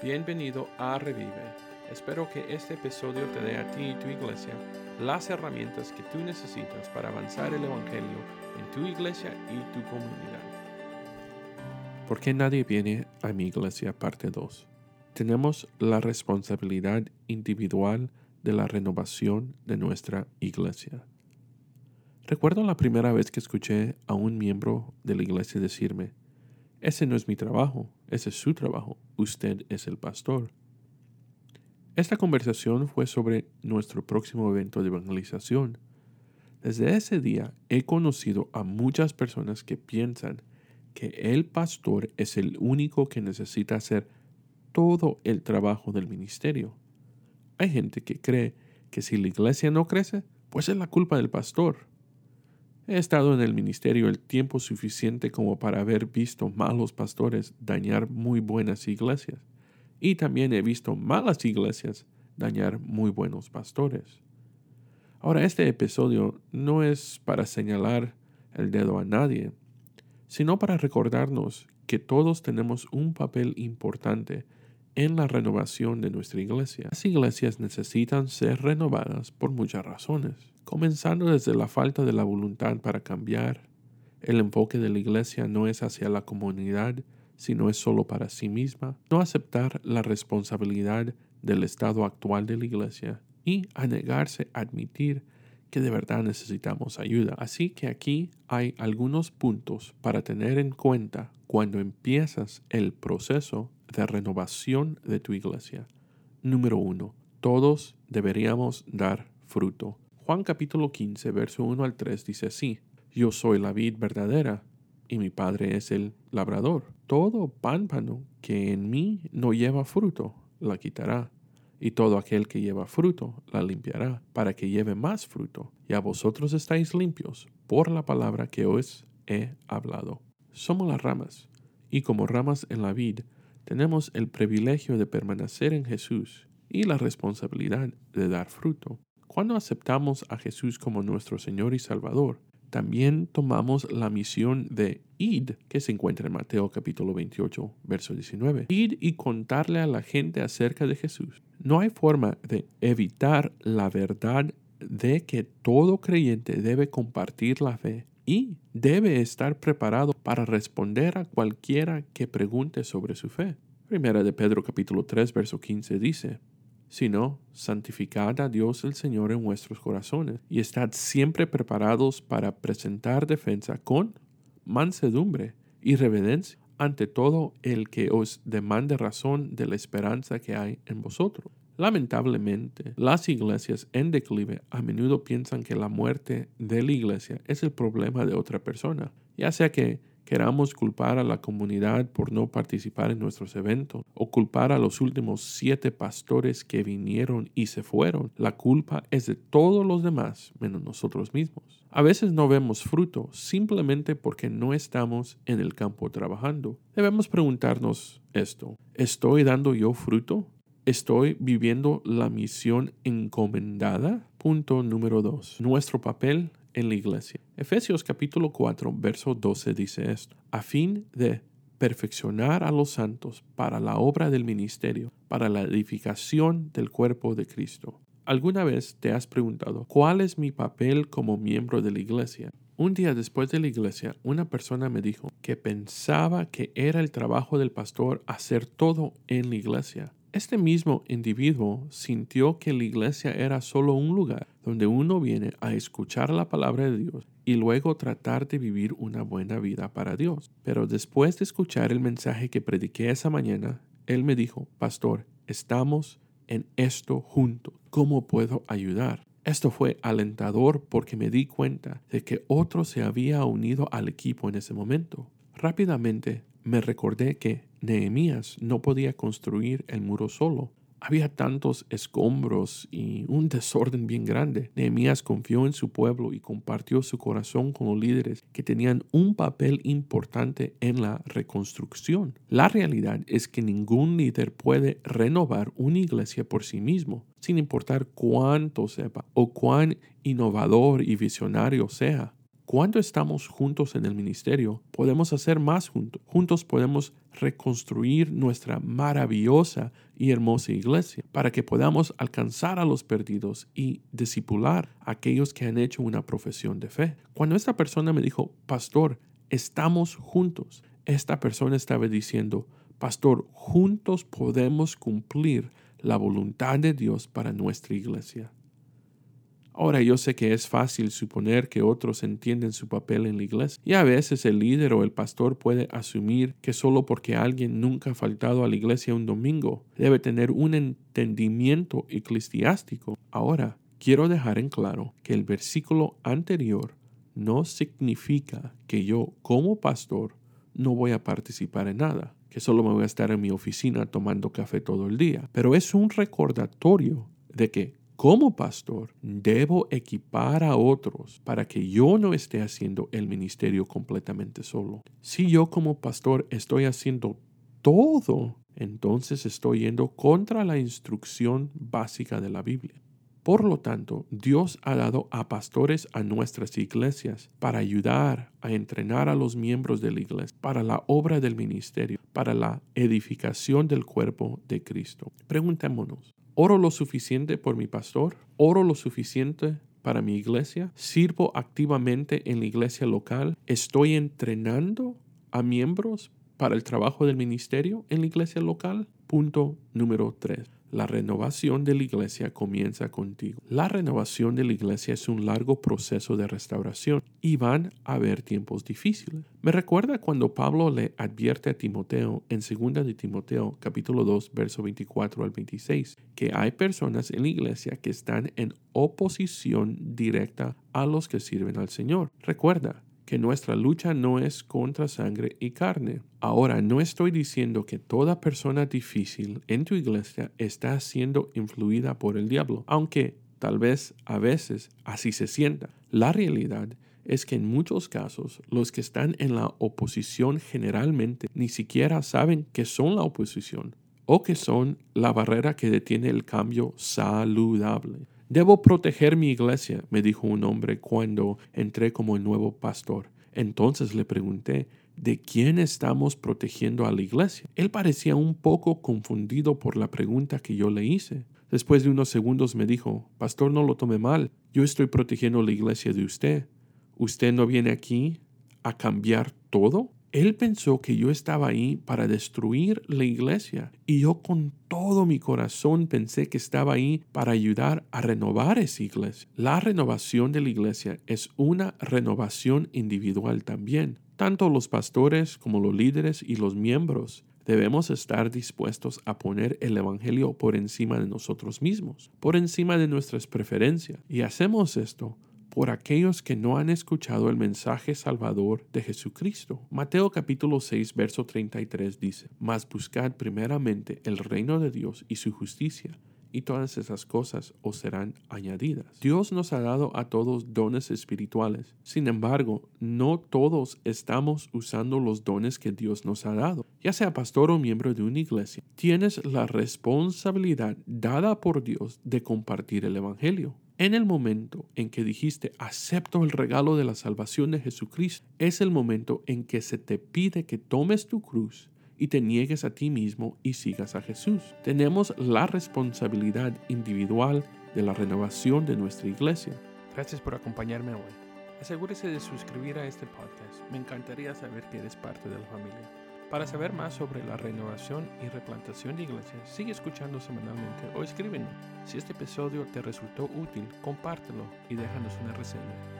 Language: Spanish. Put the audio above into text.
Bienvenido a Revive. Espero que este episodio te dé a ti y tu iglesia las herramientas que tú necesitas para avanzar el Evangelio en tu iglesia y tu comunidad. ¿Por qué nadie viene a mi iglesia? Parte 2. Tenemos la responsabilidad individual de la renovación de nuestra iglesia. Recuerdo la primera vez que escuché a un miembro de la iglesia decirme, ese no es mi trabajo, ese es su trabajo, usted es el pastor. Esta conversación fue sobre nuestro próximo evento de evangelización. Desde ese día he conocido a muchas personas que piensan que el pastor es el único que necesita hacer todo el trabajo del ministerio. Hay gente que cree que si la iglesia no crece, pues es la culpa del pastor. He estado en el ministerio el tiempo suficiente como para haber visto malos pastores dañar muy buenas iglesias. Y también he visto malas iglesias dañar muy buenos pastores. Ahora, este episodio no es para señalar el dedo a nadie, sino para recordarnos que todos tenemos un papel importante en la renovación de nuestra iglesia. Las iglesias necesitan ser renovadas por muchas razones comenzando desde la falta de la voluntad para cambiar. El enfoque de la iglesia no es hacia la comunidad, sino es solo para sí misma. No aceptar la responsabilidad del estado actual de la iglesia y a negarse a admitir que de verdad necesitamos ayuda. Así que aquí hay algunos puntos para tener en cuenta cuando empiezas el proceso de renovación de tu iglesia. Número uno, todos deberíamos dar fruto. Juan capítulo 15, verso 1 al 3 dice así, Yo soy la vid verdadera y mi Padre es el labrador. Todo pámpano que en mí no lleva fruto, la quitará, y todo aquel que lleva fruto, la limpiará, para que lleve más fruto. Y a vosotros estáis limpios por la palabra que os he hablado. Somos las ramas, y como ramas en la vid, tenemos el privilegio de permanecer en Jesús y la responsabilidad de dar fruto. Cuando aceptamos a Jesús como nuestro Señor y Salvador, también tomamos la misión de id, que se encuentra en Mateo capítulo 28, verso 19. Id y contarle a la gente acerca de Jesús. No hay forma de evitar la verdad de que todo creyente debe compartir la fe y debe estar preparado para responder a cualquiera que pregunte sobre su fe. Primera de Pedro capítulo 3, verso 15 dice, sino santificad a Dios el Señor en vuestros corazones y estad siempre preparados para presentar defensa con mansedumbre y reverencia ante todo el que os demande razón de la esperanza que hay en vosotros. Lamentablemente, las iglesias en declive a menudo piensan que la muerte de la iglesia es el problema de otra persona, ya sea que queramos culpar a la comunidad por no participar en nuestros eventos o culpar a los últimos siete pastores que vinieron y se fueron. La culpa es de todos los demás menos nosotros mismos. A veces no vemos fruto simplemente porque no estamos en el campo trabajando. Debemos preguntarnos esto. ¿Estoy dando yo fruto? ¿Estoy viviendo la misión encomendada? Punto número dos. Nuestro papel en la iglesia. Efesios capítulo 4, verso 12 dice esto, a fin de perfeccionar a los santos para la obra del ministerio, para la edificación del cuerpo de Cristo. ¿Alguna vez te has preguntado cuál es mi papel como miembro de la iglesia? Un día después de la iglesia, una persona me dijo que pensaba que era el trabajo del pastor hacer todo en la iglesia. Este mismo individuo sintió que la iglesia era solo un lugar donde uno viene a escuchar la palabra de Dios y luego tratar de vivir una buena vida para Dios. Pero después de escuchar el mensaje que prediqué esa mañana, él me dijo, Pastor, estamos en esto juntos. ¿Cómo puedo ayudar? Esto fue alentador porque me di cuenta de que otro se había unido al equipo en ese momento. Rápidamente me recordé que Nehemías no podía construir el muro solo. Había tantos escombros y un desorden bien grande. Nehemías confió en su pueblo y compartió su corazón con los líderes que tenían un papel importante en la reconstrucción. La realidad es que ningún líder puede renovar una iglesia por sí mismo, sin importar cuánto sepa o cuán innovador y visionario sea. Cuando estamos juntos en el ministerio, podemos hacer más juntos. Juntos podemos reconstruir nuestra maravillosa y hermosa iglesia, para que podamos alcanzar a los perdidos y discipular a aquellos que han hecho una profesión de fe. Cuando esta persona me dijo, pastor, estamos juntos, esta persona estaba diciendo, pastor, juntos podemos cumplir la voluntad de Dios para nuestra iglesia. Ahora yo sé que es fácil suponer que otros entienden su papel en la iglesia y a veces el líder o el pastor puede asumir que solo porque alguien nunca ha faltado a la iglesia un domingo debe tener un entendimiento eclesiástico. Ahora quiero dejar en claro que el versículo anterior no significa que yo como pastor no voy a participar en nada, que solo me voy a estar en mi oficina tomando café todo el día, pero es un recordatorio de que como pastor, debo equipar a otros para que yo no esté haciendo el ministerio completamente solo. Si yo como pastor estoy haciendo todo, entonces estoy yendo contra la instrucción básica de la Biblia. Por lo tanto, Dios ha dado a pastores a nuestras iglesias para ayudar a entrenar a los miembros de la iglesia, para la obra del ministerio, para la edificación del cuerpo de Cristo. Preguntémonos, ¿Oro lo suficiente por mi pastor? ¿Oro lo suficiente para mi iglesia? ¿Sirvo activamente en la iglesia local? ¿Estoy entrenando a miembros para el trabajo del ministerio en la iglesia local? Punto número 3. La renovación de la iglesia comienza contigo. La renovación de la iglesia es un largo proceso de restauración y van a haber tiempos difíciles. Me recuerda cuando Pablo le advierte a Timoteo en 2 de Timoteo capítulo 2 verso 24 al 26 que hay personas en la iglesia que están en oposición directa a los que sirven al Señor. Recuerda, que nuestra lucha no es contra sangre y carne. Ahora, no estoy diciendo que toda persona difícil en tu iglesia está siendo influida por el diablo, aunque tal vez a veces así se sienta. La realidad es que en muchos casos los que están en la oposición generalmente ni siquiera saben que son la oposición o que son la barrera que detiene el cambio saludable. Debo proteger mi iglesia, me dijo un hombre cuando entré como el nuevo pastor. Entonces le pregunté, ¿de quién estamos protegiendo a la iglesia? Él parecía un poco confundido por la pregunta que yo le hice. Después de unos segundos me dijo, Pastor, no lo tome mal, yo estoy protegiendo la iglesia de usted. ¿Usted no viene aquí a cambiar todo? Él pensó que yo estaba ahí para destruir la iglesia y yo con todo mi corazón pensé que estaba ahí para ayudar a renovar esa iglesia. La renovación de la iglesia es una renovación individual también. Tanto los pastores como los líderes y los miembros debemos estar dispuestos a poner el Evangelio por encima de nosotros mismos, por encima de nuestras preferencias. Y hacemos esto por aquellos que no han escuchado el mensaje salvador de Jesucristo. Mateo capítulo 6, verso 33 dice, Mas buscad primeramente el reino de Dios y su justicia, y todas esas cosas os serán añadidas. Dios nos ha dado a todos dones espirituales. Sin embargo, no todos estamos usando los dones que Dios nos ha dado. Ya sea pastor o miembro de una iglesia, tienes la responsabilidad dada por Dios de compartir el Evangelio. En el momento en que dijiste, acepto el regalo de la salvación de Jesucristo, es el momento en que se te pide que tomes tu cruz y te niegues a ti mismo y sigas a Jesús. Tenemos la responsabilidad individual de la renovación de nuestra iglesia. Gracias por acompañarme hoy. Asegúrese de suscribir a este podcast. Me encantaría saber que eres parte de la familia. Para saber más sobre la renovación y replantación de iglesias, sigue escuchando semanalmente o escríbenos. Si este episodio te resultó útil, compártelo y déjanos una reseña.